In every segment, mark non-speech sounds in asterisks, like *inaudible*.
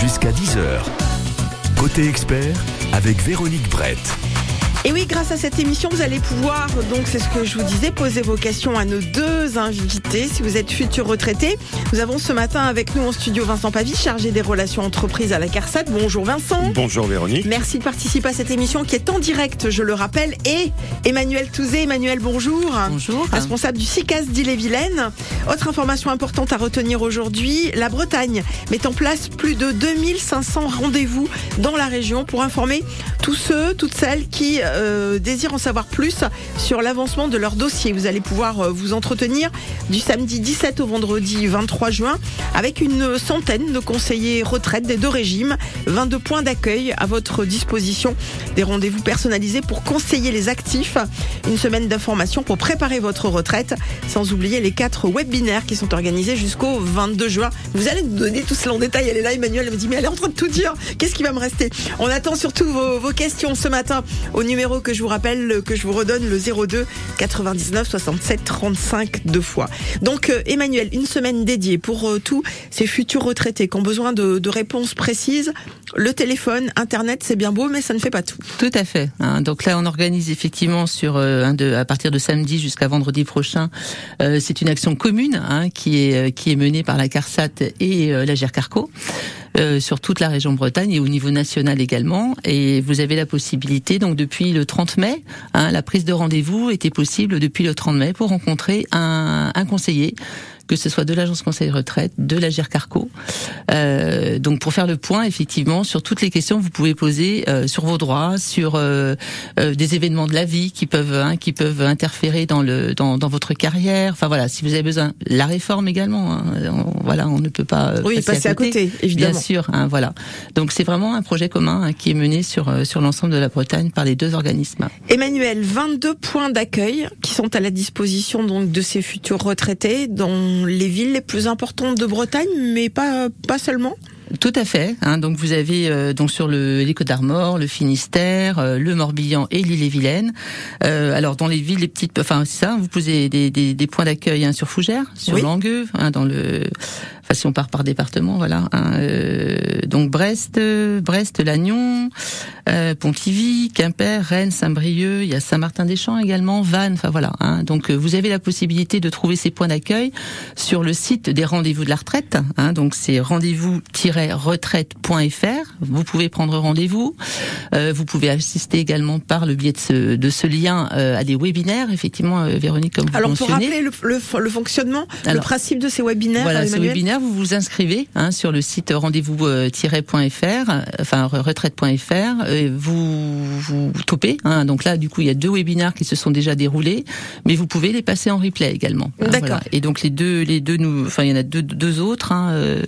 jusqu'à 10h. Côté expert avec Véronique Brett. Et oui, grâce à cette émission, vous allez pouvoir, donc c'est ce que je vous disais, poser vos questions à nos deux invités. Si vous êtes futur retraité, nous avons ce matin avec nous en studio Vincent Pavie, chargé des relations entreprises à la CARSAT. Bonjour Vincent. Bonjour Véronique. Merci de participer à cette émission qui est en direct, je le rappelle. Et Emmanuel Touzé. Emmanuel, bonjour. Bonjour. Responsable du CICAS d'Ille-et-Vilaine. Autre information importante à retenir aujourd'hui, la Bretagne met en place plus de 2500 rendez-vous dans la région pour informer tous ceux, toutes celles qui euh, désirent en savoir plus sur l'avancement de leur dossier. Vous allez pouvoir euh, vous entretenir du samedi 17 au vendredi 23 juin avec une centaine de conseillers retraite des deux régimes, 22 points d'accueil à votre disposition, des rendez-vous personnalisés pour conseiller les actifs, une semaine d'information pour préparer votre retraite, sans oublier les quatre webinaires qui sont organisés jusqu'au 22 juin. Vous allez nous donner tout cela en détail. Elle est là, Emmanuel, elle me dit mais elle est en train de tout dire. Qu'est-ce qui va me rester? On attend surtout vos, questions ce matin au numéro que je vous rappelle, que je vous redonne, le 02 99 67 35 deux fois. Donc euh, Emmanuel, une semaine dédiée pour euh, tous ces futurs retraités qui ont besoin de, réponses précises. Le téléphone, Internet, c'est bien beau, mais ça ne fait pas tout. Tout à fait. hein. Donc là, on organise effectivement sur euh, de, à partir de samedi jusqu'à vendredi prochain. c'est une action commune hein, qui est qui est menée par la CARSAT et la GERCARCO. Euh, sur toute la région Bretagne et au niveau national également. Et vous avez la possibilité, donc depuis le 30 mai, hein, la prise de rendez-vous était possible depuis le 30 mai pour rencontrer un, un conseiller que ce soit de l'agence conseil retraite, de la GERCARCO. Euh, donc pour faire le point, effectivement, sur toutes les questions que vous pouvez poser euh, sur vos droits, sur euh, euh, des événements de la vie qui peuvent hein, qui peuvent interférer dans le dans, dans votre carrière. Enfin voilà, si vous avez besoin, la réforme également. hein, on- voilà, on ne peut pas euh, Oui, passer à côté, évidemment. Bien sûr, hein, voilà. Donc c'est vraiment un projet commun hein, qui est mené sur euh, sur l'ensemble de la Bretagne par les deux organismes. Emmanuel, 22 points d'accueil qui sont à la disposition donc de ces futurs retraités les villes les plus importantes de Bretagne, mais pas pas seulement. Tout à fait. Hein, donc vous avez euh, donc sur le les Côtes d'Armor, le Finistère, euh, le Morbihan et l'île-et-Vilaine. Euh, alors dans les villes, les petites, enfin c'est ça. Vous posez des, des, des points d'accueil hein, sur Fougères, sur Oui. Langueux, hein, dans le. Enfin si on part par département, voilà. hein, euh, donc Brest, Brest, Lannion, euh, Pontivy, Quimper, Rennes, Saint-Brieuc. Il y a Saint-Martin-des-Champs également, Vannes. Enfin voilà. Hein, donc euh, vous avez la possibilité de trouver ces points d'accueil sur le site des rendez-vous de la retraite. Hein, donc c'est rendez-vous-retraite.fr. Vous pouvez prendre rendez-vous. Euh, vous pouvez assister également par le biais de ce, de ce lien euh, à des webinaires. Effectivement, euh, Véronique, comme vous Alors pour rappeler le, le, le fonctionnement, le principe de ces webinaires, Voilà, ce Emmanuel vous vous inscrivez hein, sur le site rendez-vous-fr, enfin retraite.fr, euh, vous vous topez. Hein, donc là, du coup, il y a deux webinaires qui se sont déjà déroulés, mais vous pouvez les passer en replay également. hein, D'accord. voilà. Et donc les deux, les deux, nous, enfin il y en a deux, deux autres. Euh,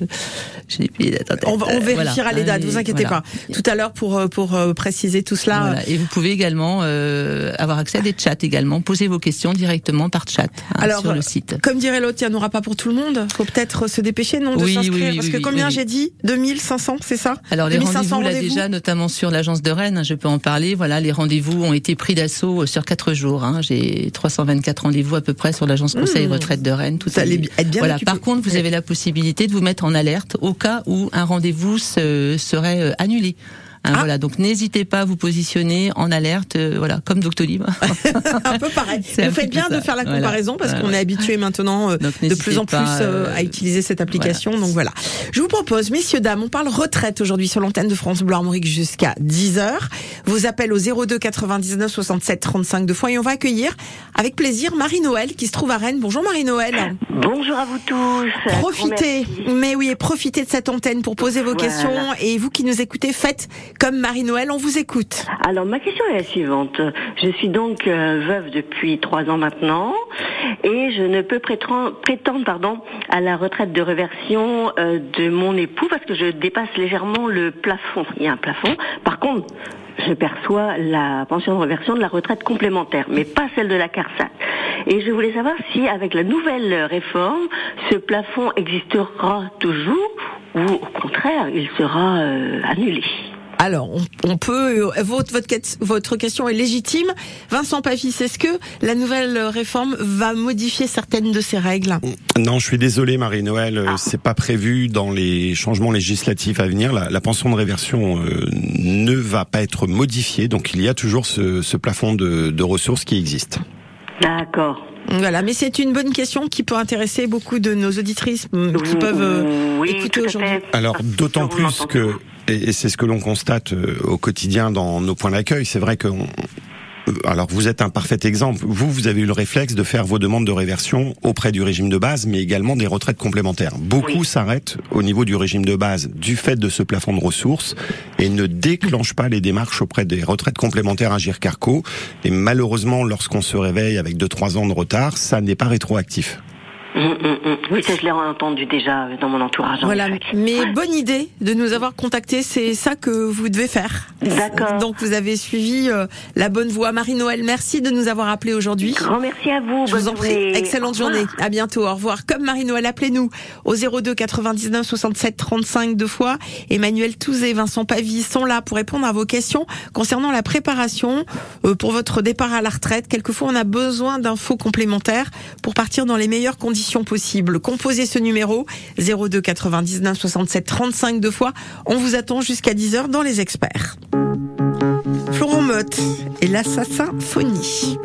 dates on, Euh, vérifiera voilà, les dates, et vous inquiétez voilà. pas. Tout à l'heure pour euh, pour euh, préciser tout cela. Et vous pouvez également euh, avoir accès à des chats également, poser vos questions directement par chat Alors, sur le site. Comme dirait l'autre, il n'y en aura pas pour tout le monde. Faut peut-être se dépêcher, non, de Oui, s'inscrire. oui, oui, Parce que combien j'ai dit? 2500, c'est ça? Alors les 2500 rendez-vous là déjà, notamment sur l'agence de Rennes, hein, je peux en parler. Voilà, les rendez-vous ont été pris d'assaut euh, sur quatre jours. Hein. J'ai 324 rendez-vous à peu près sur l'agence Conseil Mmh. Retraite de Rennes. Tout Ça allait bien voilà. occupé. Par contre, vous avez la possibilité de vous mettre en alerte au cas où un rendez-vous se, serait euh, annulé. Hein, Ah. Voilà, donc n'hésitez pas à vous positionner en alerte, euh, voilà, comme Doctolib. *laughs* un peu pareil. Vous faites bien de faire la Voilà. comparaison parce Voilà. qu'on est habitué maintenant euh, Donc, de plus en plus pas, euh, euh, à utiliser cette application. Donc voilà. Je vous propose, messieurs, dames, on parle retraite aujourd'hui sur l'antenne de France Bleu Armorique jusqu'à 10h. Vos appels au 02 99 67 35 de fois et on va accueillir avec plaisir Marie-Noël qui se trouve à Rennes. Bonjour Marie-Noël. Bonjour à vous tous. Profitez, mais oui, et profitez de cette antenne pour poser vos Voilà. questions. Et vous qui nous écoutez, faites comme Marie-Noël, on vous écoute. Alors ma question est la suivante. Je suis donc euh, veuve depuis trois ans maintenant et je ne peux prétendre, prétendre pardon, à la retraite de réversion euh, de mon époux parce que je dépasse légèrement le plafond. Il y a un plafond. Par contre, je perçois la pension de réversion de la retraite complémentaire, mais pas celle de la CARSAT. Et je voulais savoir si, avec la nouvelle réforme, ce plafond existera toujours ou, au contraire, il sera euh, annulé. Alors, on, peut. Euh, votre, votre, votre question est légitime. Vincent Pafis, est-ce que la nouvelle réforme va modifier certaines de ces règles? Non, je suis désolé, Marie-Noël. Euh, ah. C'est pas prévu dans les changements législatifs à venir. La, pension de réversion euh, ne va pas être modifiée. Donc, il y a toujours ce, ce plafond de, de ressources qui existe. D'accord. Voilà, mais c'est une bonne question qui peut intéresser beaucoup de nos auditrices qui peuvent écouter aujourd'hui. Alors d'autant plus que et, c'est ce que l'on constate euh, au quotidien dans nos points d'accueil. C'est vrai que euh, alors vous êtes un parfait exemple. Vous, vous avez eu le réflexe de faire vos demandes de réversion auprès du régime de base, mais également des retraites complémentaires. Beaucoup s'arrêtent au niveau du régime de base du fait de ce plafond de ressources et ne déclenchent pas les démarches auprès des retraites complémentaires à Carco. Et malheureusement, lorsqu'on se réveille avec 2-3 ans de retard, ça n'est pas rétroactif. Mm, mm, mm. Oui, ça je l'ai entendu déjà dans mon entourage. Voilà, mais bonne idée de nous avoir contactés, c'est ça que vous devez faire. D'accord. Donc vous avez suivi euh, la bonne voie. Marie-Noël, merci de nous avoir appelés aujourd'hui. Grand merci à vous. Je vous en prie. Excellente journée. À bientôt. Au revoir. Comme Marie-Noël, appelez-nous au 02 99 67 35 deux fois. Emmanuel Touzé, Vincent Pavie sont là pour répondre à vos questions concernant la préparation euh, pour votre départ à la retraite. Quelquefois, on a besoin d'infos complémentaires pour partir dans les meilleures conditions possible. Composez ce numéro 02 99 67 35 deux fois. On vous attend jusqu'à 10h dans les experts. Florent Motte et l'assassin Phonie.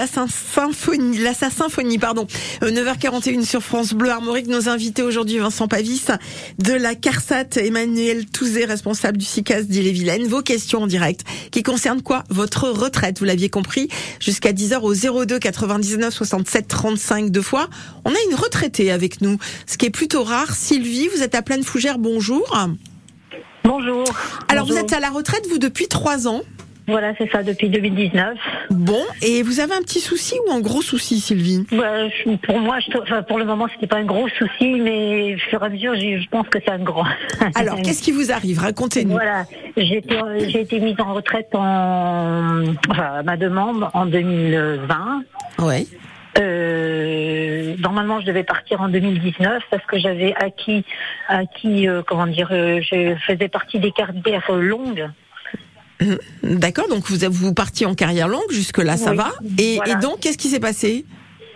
La Sym- symphonie, la sa symphonie, pardon. Euh, 9h41 sur France Bleu Armorique. Nos invités aujourd'hui, Vincent Pavis, de la CARSAT, Emmanuel Touzé, responsable du CICAS d'Ille-et-Vilaine. Vos questions en direct, qui concernent quoi? Votre retraite, vous l'aviez compris, jusqu'à 10h au 02 99 67 35 deux fois. On a une retraitée avec nous, ce qui est plutôt rare. Sylvie, vous êtes à Pleine Fougère, bonjour. Bonjour. Alors vous êtes à la retraite, vous, depuis trois ans. Voilà, c'est ça, depuis 2019. Bon, et vous avez un petit souci ou un gros souci, Sylvie? Pour moi, je, enfin, pour le moment, c'était pas un gros souci, mais au fur et à mesure, je je pense que c'est un grand. *laughs* Alors, qu'est-ce qui vous arrive? Racontez-nous. Voilà, j'ai été, j'ai été mise en retraite en, enfin, à ma demande en 2020. Ouais. Euh, normalement, je devais partir en 2019 parce que j'avais acquis, acquis, euh, comment dire, euh, je faisais partie des carrières longues. D'accord, donc vous, vous partiez en carrière longue, jusque-là, ça Oui, va. Et, voilà. et donc, qu'est-ce qui s'est passé?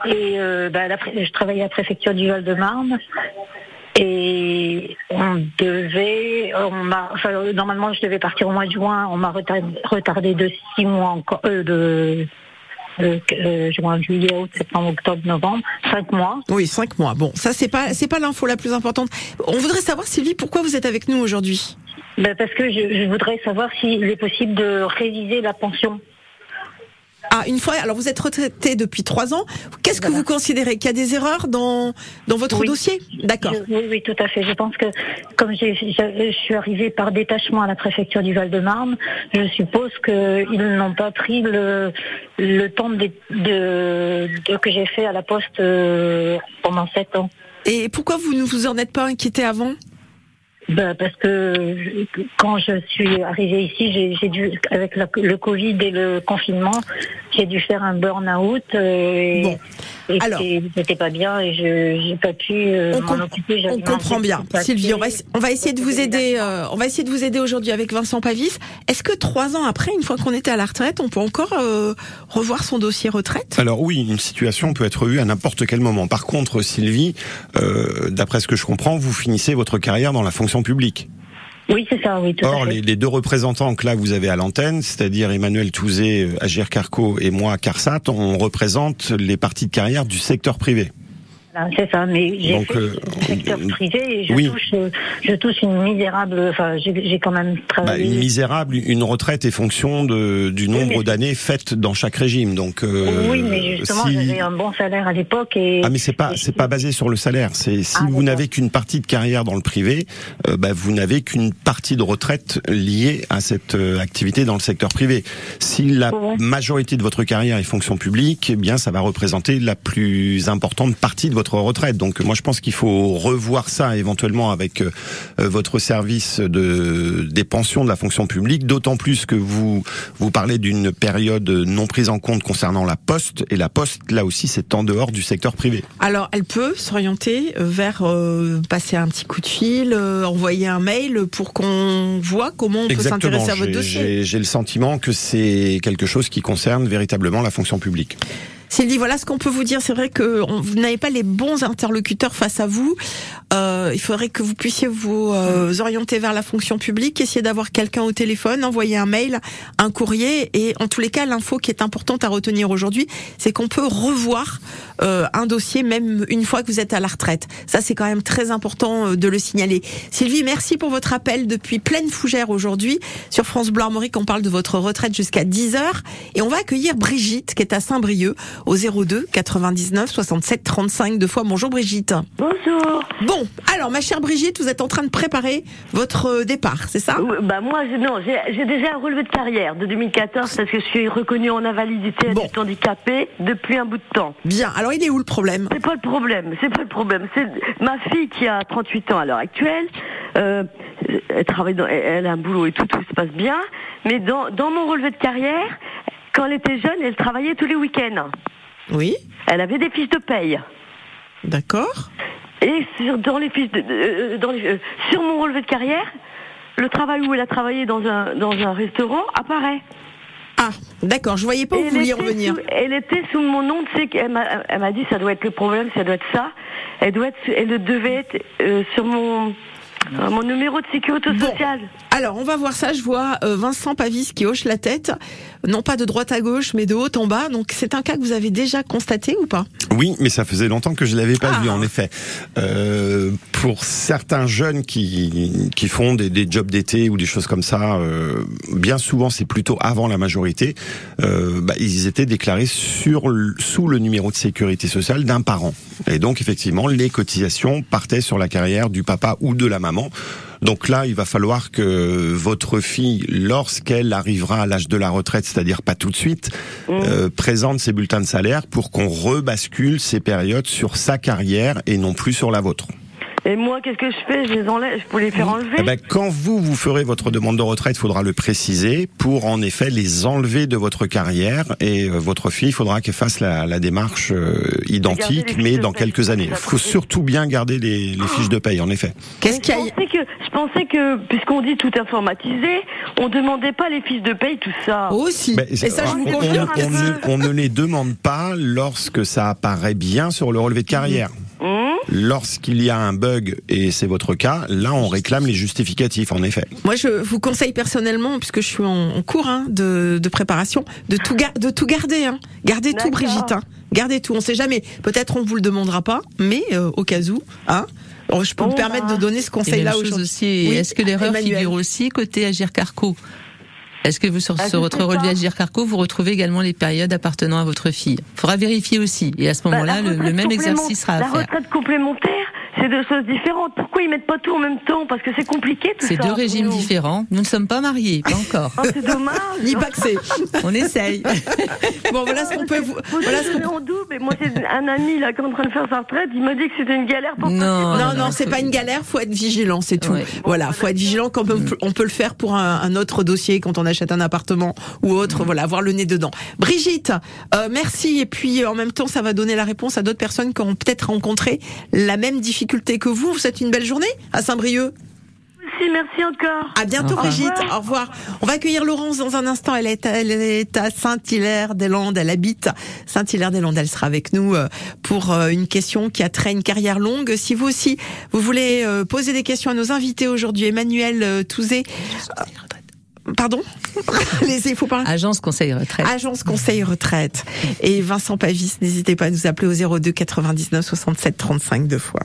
Et euh, bah, la je travaillais à la préfecture du Val-de-Marne. Et on devait, on m'a, enfin, euh, normalement je devais partir au mois de juin, on m'a retardé, retardé de six mois encore, euh, de, euh, juin, juillet, août, septembre, octobre, novembre, cinq mois. Oui, cinq mois. Bon, ça, c'est pas, c'est pas l'info la plus importante. On voudrait savoir, Sylvie, pourquoi vous êtes avec nous aujourd'hui? Ben, parce que je, je voudrais savoir s'il est possible de réviser la pension. Ah, une fois, alors vous êtes retraité depuis trois ans. Qu'est-ce que vous considérez Qu'il y a des erreurs dans, dans votre Oui. dossier? D'accord. Oui, oui, tout à fait. Je pense que comme j'ai- j'ai- je suis arrivée par détachement à la préfecture du Val-de-Marne, je suppose qu'ils n'ont pas pris le, le temps de, de- de- que j'ai fait à la poste euh, pendant sept ans. Et pourquoi vous ne vous en êtes pas inquiété avant? Ben, parce que quand je suis arrivée ici, j'ai j'ai dû, avec la- le Covid et le confinement, j'ai dû faire un burn-out euh, et, Bon. et Alors. c'était pas bien et je j'ai pas pu euh, On m'en com- occuper. On comprend bien. Sylvie, on va, on va essayer de vous aider. euh, on va essayer de vous aider aujourd'hui avec Vincent Pavis. Est-ce que trois ans après, une fois qu'on était à la retraite, on peut encore euh, revoir son dossier retraite? Alors oui, une situation peut être vue à n'importe quel moment. Par contre, Sylvie, euh, d'après ce que je comprends, vous finissez votre carrière dans la fonction publique. Oui, c'est ça, oui, tout Or, à fait. les, les deux représentants que là vous avez à l'antenne, c'est-à-dire Emmanuel Touzé, Agir Carco et moi, Carsat, on représente les parties de carrière du secteur privé. C'est ça, mais j'ai Donc, fait euh, le secteur euh, privé et je oui. touche, euh, je touche une misérable. Enfin, j'ai j'ai quand même Bah, travaillé. une misérable, une retraite est fonction de, du nombre d'années faites dans chaque régime. Donc, euh, oui, mais justement, si- j'avais un bon salaire à l'époque et. Ah mais c'est pas c'est pas basé sur le salaire. C'est si Ah, vous d'accord. n'avez qu'une partie de carrière dans le privé, euh, bah, vous n'avez qu'une partie de retraite liée à cette euh, activité dans le secteur privé. Si la majorité de votre carrière est fonction publique, eh bien ça va représenter la plus importante partie de votre retraite. Donc moi je pense qu'il faut revoir ça éventuellement avec euh, euh, votre service de des pensions de la fonction publique. D'autant plus que vous vous parlez d'une période non prise en compte concernant la poste et la poste là aussi c'est en dehors du secteur privé. Alors, elle peut s'orienter vers euh, passer un petit coup de fil, euh, envoyer un mail pour qu'on voit comment on peut s'intéresser à votre dossier. J'ai le sentiment que c'est quelque chose qui concerne véritablement la fonction publique. Sylvie, voilà ce qu'on peut vous dire. C'est vrai que vous n'avez pas les bons interlocuteurs face à vous. Euh, il faudrait que vous puissiez vous euh, orienter vers la fonction publique, essayer d'avoir quelqu'un au téléphone, envoyer un mail, un courrier. Et en tous les cas, l'info qui est importante à retenir aujourd'hui, c'est qu'on peut revoir euh, un dossier même une fois que vous êtes à la retraite. Ça, c'est quand même très important euh, de le signaler. Sylvie, merci pour votre appel depuis pleine fougère aujourd'hui. Sur France Armorique, on parle de votre retraite jusqu'à 10 heures. Et on va accueillir Brigitte, qui est à Saint-Brieuc, au 02 99 67 35 deux fois. Bonjour Brigitte. Bonjour. Bon, alors ma chère Brigitte, vous êtes en train de préparer votre euh, départ, c'est ça? Bah moi, je- non, j'ai déjà un relevé de carrière de 2014 parce que je suis reconnue en invalidité Bon. adulte handicapé depuis un bout de temps. Bien, alors il est où le problème? C'est pas le problème, c'est pas le problème. C'est ma fille qui a 38 ans à l'heure actuelle. Euh, elle travaille dans, elle a un boulot et tout, tout se passe bien. Mais dans, dans mon relevé de carrière, quand elle était jeune, elle travaillait tous les week-ends. Oui, Elle avait des fiches de paye. d'accord. Et sur, dans les fiches de, de- euh, dans les- euh, sur mon relevé de carrière, le travail où elle a travaillé dans un, dans un restaurant apparaît. Ah, d'accord, je voyais pas où vous vouliez revenir. sous- elle était sous mon nom, tu sais, elle m'a dit ça doit être le problème, ça doit être ça. Elle doit être, elle devait être euh, sur mon Euh, Mon numéro de sécurité Bon. sociale. Alors, on va voir ça. Je vois euh, Vincent Pavis qui hoche la tête, non pas de droite à gauche, mais de haut en bas. Donc, c'est un cas que vous avez déjà constaté ou pas? Oui, mais ça faisait longtemps que je l'avais pas Ah. vu, en effet. Euh, pour certains jeunes qui, qui font des, des jobs d'été ou des choses comme ça, euh, bien souvent, c'est plutôt avant la majorité, euh, bah, ils étaient déclarés sur, sous le numéro de sécurité sociale d'un parent. Et donc, effectivement, les cotisations partaient sur la carrière du papa ou de la maman. Donc là, il va falloir que votre fille, lorsqu'elle arrivera à l'âge de la retraite, c'est-à-dire pas tout de suite, euh, présente ses bulletins de salaire pour qu'on rebascule ces périodes sur sa carrière et non plus sur la vôtre. Et moi, qu'est-ce que je fais? Je les enlève, je peux les faire enlever Eh ben, quand vous vous ferez votre demande de retraite, il faudra le préciser pour en effet les enlever de votre carrière et euh, votre fille, il faudra qu'elle fasse la, la démarche euh, identique, mais dans quelques années. Il faut surtout bien garder les, les fiches de paye, en effet. Qu'est-ce qu'il y a je pensais que, je pensais que, puisqu'on dit tout informatisé, on demandait pas les fiches de paye, tout ça. Aussi. Ben, Et ça, je vous on- confirme. on ne, on ne les demande pas lorsque ça apparaît bien sur le relevé de carrière. Lorsqu'il y a un bug, et c'est votre cas, là on réclame les justificatifs, en effet. Moi, je vous conseille personnellement, puisque je suis en, en cours hein, de, de préparation, de tout, de tout garder. Hein. Gardez tout. Brigitte. Hein. Gardez tout. On sait jamais. Peut-être on vous le demandera pas, mais euh, au cas où, hein, alors, je peux Bon, me permettre bah. de donner ce conseil-là aujourd'hui. aussi, Oui, est-ce que l'erreur figure aussi côté Agir Carco Est-ce que vous sur, Ah, sur votre relevé pas. Agir Carco, vous retrouvez également les périodes appartenant à votre fille? Il faudra vérifier aussi. Et à ce Bah, moment-là, la le, même exercice sera à La faire. retraite complémentaire, c'est deux choses différentes. Pourquoi ils mettent pas tout en même temps Parce que c'est compliqué tout ça. C'est deux régimes nous. différents. Nous ne sommes pas mariés, pas encore. Oh, c'est dommage. *laughs* Ni pas que c'est. On essaye. *laughs* Bon, voilà ce qu'on peut vous. Voilà ce qu'on en double. Et moi, c'est un ami là qui est en train de faire sa retraite. Il m'a dit que c'était une galère pour Non, Non, non, non, non, c'est pas une galère, faut être vigilant, c'est tout. Ouais. Voilà, faut être vigilant quand on peut, on peut le faire pour un, un autre dossier quand on achète un appartement ou autre, voilà, avoir le nez dedans. Brigitte, euh, merci et puis en même temps ça va donner la réponse à d'autres personnes qui ont peut-être rencontré la même difficulté que vous. Vous souhaite une belle journée à Saint-Brieuc. Si, merci encore. À bientôt Au revoir. Brigitte, au revoir. On va accueillir Laurence dans un instant. Elle est, à- elle est à Saint-Hilaire-des-Landes. Elle habite Saint-Hilaire-des-Landes. Elle sera avec nous euh, pour euh, une question qui a trait à une carrière longue. Si vous aussi, vous voulez euh, poser des questions à nos invités aujourd'hui, Emmanuel euh, Touzé. Pardon *laughs* Allez-y, il faut parler. Agence Conseil Retraite. Agence Conseil Retraite. Et Vincent Pavis, n'hésitez pas à nous appeler au 02 99 67 35 deux fois.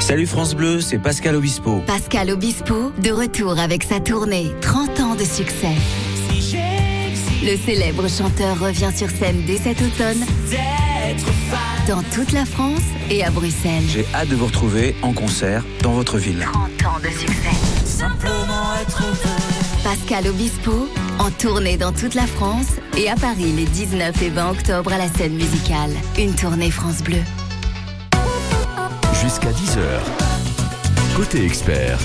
Salut France Bleu, c'est Pascal Obispo. Pascal Obispo, de retour avec sa tournée 30 ans de succès. Le célèbre chanteur revient sur scène dès cet automne dans toute la France et à Bruxelles. J'ai hâte de vous retrouver en concert dans votre ville. 30 ans de succès. Pascal Obispo, en tournée dans toute la France et à Paris les 19 et 20 octobre à la scène musicale. Une tournée France Bleu. Jusqu'à 10h. Côté expert,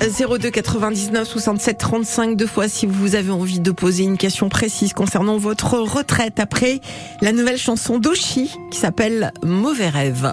02 99 67 35 deux fois si vous avez envie de poser une question précise concernant votre retraite après la nouvelle chanson d'Oshi qui s'appelle Mauvais rêve.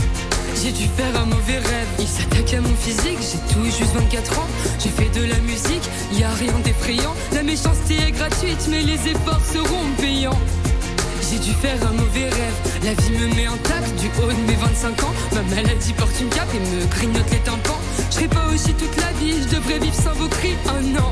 J'ai dû faire un mauvais rêve. Il s'attaque à mon physique, j'ai tout juste 24 ans. J'ai fait de la musique, y a rien d'effrayant. La méchanceté est gratuite, mais les efforts seront payants. J'ai dû faire un mauvais rêve. La vie me met en tac du haut de mes 25 ans. Ma maladie porte une cape et me grignote les tympans. Je serai pas aussi toute la vie, je devrais vivre sans vos cris. Oh non!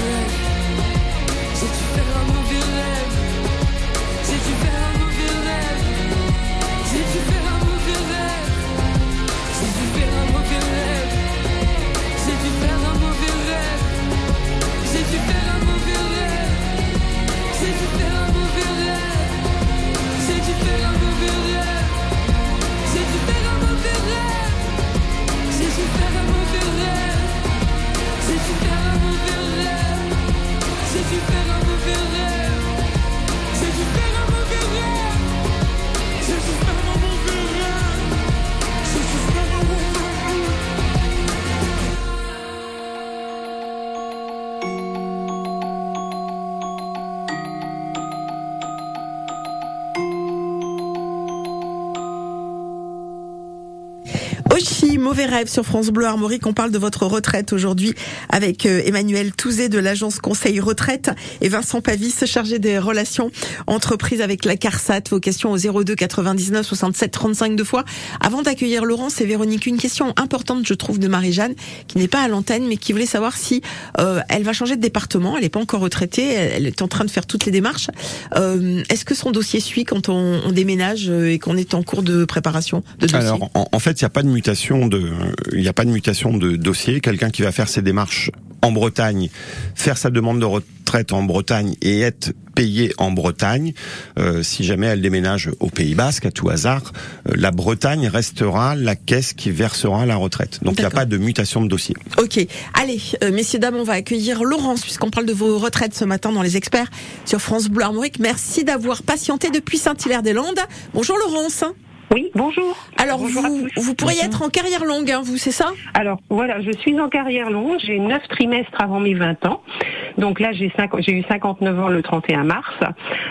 Ochi, mauvais rêve sur France Bleu Armorique. On parle de votre retraite aujourd'hui avec euh, Emmanuel Touzé de l'agence Conseil Retraite et Vincent Pavis, chargé des relations entreprises avec la CARSAT. Vos questions au 02 99 67 35 deux fois. Avant d'accueillir Laurence et Véronique, une question importante, je trouve, de Marie-Jeanne, qui n'est pas à l'antenne, mais qui voulait savoir si euh, elle va changer de département. Elle n'est pas encore retraitée. Elle, est en train de faire toutes les démarches. Euh, Est-ce que son dossier suit quand on, déménage et qu'on est en cours de préparation de dossier? Alors, en, en fait, il n'y a pas de mutation de, il n'y a pas de mutation de dossier. Quelqu'un qui va faire ses démarches en Bretagne, faire sa demande de retraite en Bretagne et être payé en Bretagne, euh, si jamais elle déménage au Pays Basque, à tout hasard, euh, la Bretagne restera la caisse qui versera la retraite. Donc il n'y a pas de mutation de dossier. Ok, allez, euh, messieurs, dames, on va accueillir Laurence, puisqu'on parle de vos retraites ce matin dans les experts sur France Bleu Armorique. Merci d'avoir patienté depuis Saint-Hilaire-des-Landes. Bonjour Laurence. Oui, bonjour. Alors, Bonjour à vous, tous. vous pourriez être en carrière longue, hein, vous, c'est ça? Alors voilà, je suis en carrière longue, j'ai 9 trimestres avant mes 20 ans. Donc là, j'ai cinq- j'ai eu 59 ans le 31 mars.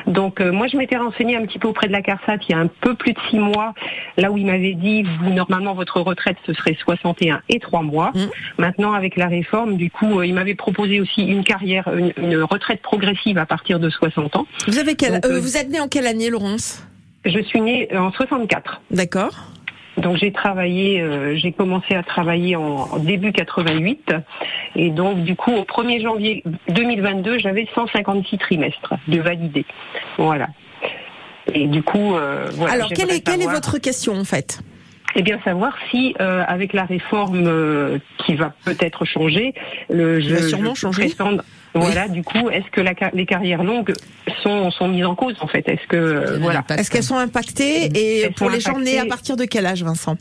Donc euh, moi, je m'étais renseignée un petit peu auprès de la CARSAT il y a un peu plus de 6 mois, là où il m'avait dit, vous, normalement, votre retraite, ce serait 61 et 3 mois. Mm. Maintenant, avec la réforme, du coup, euh, il m'avait proposé aussi une carrière, une, une retraite progressive à partir de 60 ans. Vous avez quel, Donc, euh, euh, vous êtes né en quelle année, Laurence? Je suis née euh, en 64. D'accord. Donc j'ai travaillé, euh, j'ai commencé à travailler en, en début 88 et donc du coup au 1er janvier 2022 j'avais 156 trimestres de validés. Voilà. Et du coup, euh, voilà. Alors, quelle est, quelle est votre question, en fait? Eh bien, savoir si euh, avec la réforme euh, qui va peut-être changer, le Qui je, va sûrement je changer. prétendre- Voilà, du coup, est-ce que la, les carrières longues sont, sont mises en cause en fait? Est-ce que euh, voilà. Est-ce qu'elles sont impactées? Et Elles pour les gens nés à partir de quel âge, Vincent?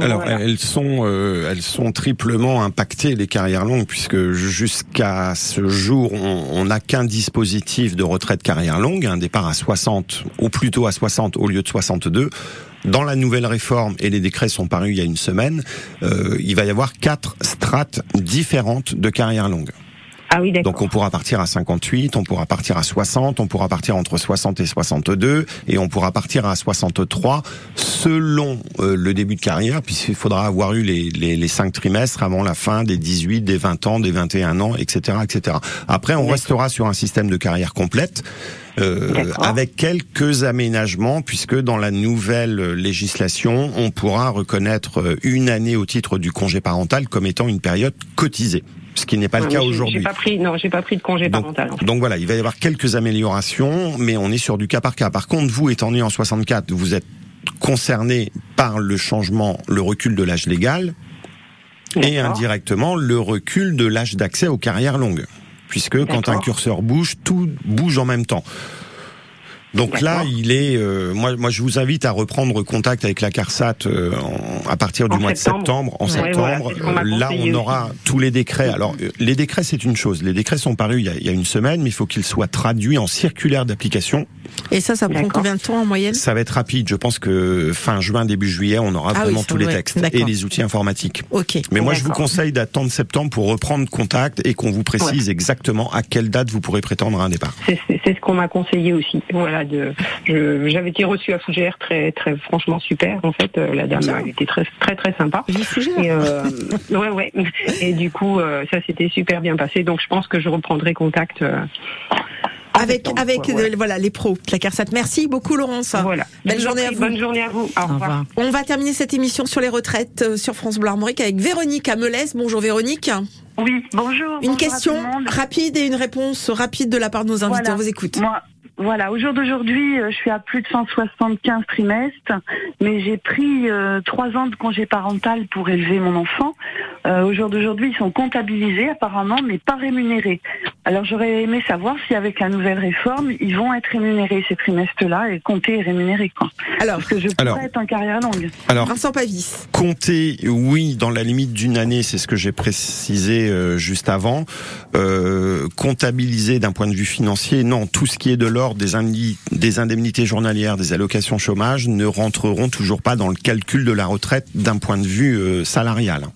Alors Voilà. elles sont euh, elles sont triplement impactées les carrières longues puisque jusqu'à ce jour on on n'a qu'un dispositif de retraite carrière longue, un départ à 60 ou plutôt à 60 au lieu de 62. Dans la nouvelle réforme et les décrets sont parus il y a une semaine, euh, il va y avoir quatre strates différentes de carrière longue. Ah oui, d'accord. Donc on pourra partir à 58, on pourra partir à 60, on pourra partir entre 60 et 62, et on pourra partir à 63 selon euh, le début de carrière, puisqu'il faudra avoir eu les, les, les 5 trimestres avant la fin des 18, des 20 ans, des 21 ans, etc. etc. Après, on restera sur un système de carrière complète. Euh, avec quelques aménagements, puisque dans la nouvelle législation, on pourra reconnaître euh, une année au titre du congé parental comme étant une période cotisée, ce qui n'est pas le Ouais, cas aujourd'hui. J'ai pas pris, non, j'ai pas pris de congé Donc, parental. en fait. donc voilà, il va y avoir quelques améliorations, mais on est sur du cas par cas. Par contre, vous, étant né en 64, vous êtes concerné par le changement, le recul de l'âge légal et indirectement le recul de l'âge d'accès aux carrières longues. Puisque quand un curseur bouge, tout bouge en même temps. Donc là, il est. euh, moi, moi, je vous invite à reprendre contact avec la CARSAT euh, en- à partir du En mois septembre. de septembre. En Ouais, septembre, voilà, là, on aura tous les décrets. Alors, euh, les décrets, c'est une chose. Les décrets sont parus il y a, il y a une semaine, mais il faut qu'ils soient traduits en circulaire d'application. Et ça, ça prend combien de temps en moyenne? Ça va être rapide. Je pense que fin juin, début juillet, on aura Ah vraiment tous les textes et les outils informatiques. Ok. Mais moi, je vous conseille d'attendre septembre pour reprendre contact et qu'on vous précise exactement à quelle date vous pourrez prétendre à un départ. C'est c'est- c'est ce qu'on m'a conseillé aussi. Voilà, de, j'avais été reçue à Fougères, très, très, franchement super. En fait, euh, la dame, elle était très, très, très sympa. Et euh, *laughs* ouais, ouais. Et du coup, euh, ça s'était super bien passé. Donc, je pense que je reprendrai contact. euh, Avec, avec quoi, voilà. euh, voilà, les pros, la CARSAT. Merci beaucoup, Laurence. Voilà. Belle Je journée à vous. Bonne journée à vous. Au, Au revoir. revoir. On va terminer cette émission sur les retraites euh, sur France Bleu Armorique avec Véronique Amelès. Bonjour Véronique. Oui, bonjour. Une bonjour à question rapide et une réponse rapide de la part de nos invités. Voilà. On vous écoute. Moi, voilà, au jour d'aujourd'hui, euh, je suis à plus de 175 trimestres, mais j'ai pris euh, trois ans de congé parental pour élever mon enfant. Euh, au jour d'aujourd'hui, ils sont comptabilisés apparemment, mais pas rémunérés. Alors j'aurais aimé savoir si avec la nouvelle réforme, ils vont être rémunérés ces trimestres-là et comptés et rémunérés. Quoi. Alors, Parce que je pourrais Alors. être en carrière longue. Alors, Vincent Pavis. Compter, oui, dans la limite d'une année, c'est ce que j'ai précisé euh, juste avant. Euh, comptabiliser d'un point de vue financier, non. Tout ce qui est de l'ordre des, indemnités journalières, des allocations chômage, ne rentreront toujours pas dans le calcul de la retraite d'un point de vue euh, salarial.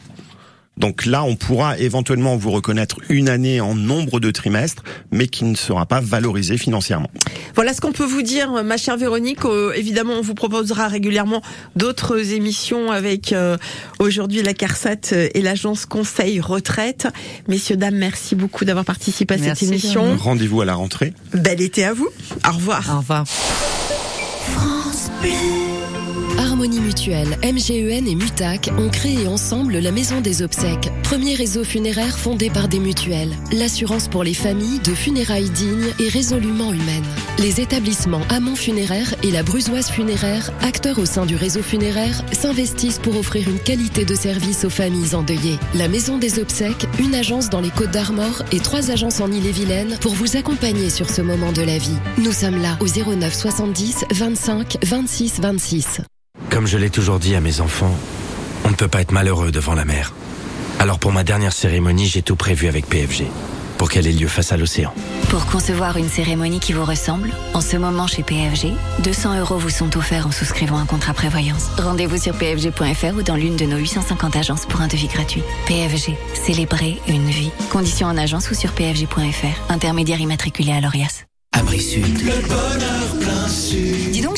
Donc là, on pourra éventuellement vous reconnaître une année en nombre de trimestres, mais qui ne sera pas valorisée financièrement. Voilà ce qu'on peut vous dire, ma chère Véronique. Euh, évidemment, on vous proposera régulièrement d'autres émissions avec euh, aujourd'hui la CARSAT et l'agence Conseil Retraite. Messieurs, dames, merci beaucoup d'avoir participé à Merci, cette émission. Rendez-vous à la rentrée. Bel été à vous. Au revoir. Au revoir. Harmonie Mutuelle, MGEN et Mutac ont créé ensemble la Maison des Obsèques, premier réseau funéraire fondé par des mutuelles. L'assurance pour les familles de funérailles dignes et résolument humaines. Les établissements Amont Funéraire et la Brusoise Funéraire, acteurs au sein du réseau funéraire, s'investissent pour offrir une qualité de service aux familles endeuillées. La Maison des Obsèques, une agence dans les Côtes d'Armor et trois agences en Ille-et-Vilaine pour vous accompagner sur ce moment de la vie. Nous sommes là au 09 70 25 26 26. Comme je l'ai toujours dit à mes enfants, on ne peut pas être malheureux devant la mer. Alors pour ma dernière cérémonie, j'ai tout prévu avec PFG, pour qu'elle ait lieu face à l'océan. Pour concevoir une cérémonie qui vous ressemble, en ce moment chez PFG, 200 euros vous sont offerts en souscrivant un contrat prévoyance. Rendez-vous sur pfg.fr ou dans l'une de nos 850 agences pour un devis gratuit. PFG, célébrer une vie. Conditions en agence ou sur pfg.fr. Intermédiaire immatriculé à l'ORIAS. Abri Sud. Le bonheur plein sud. Dis donc,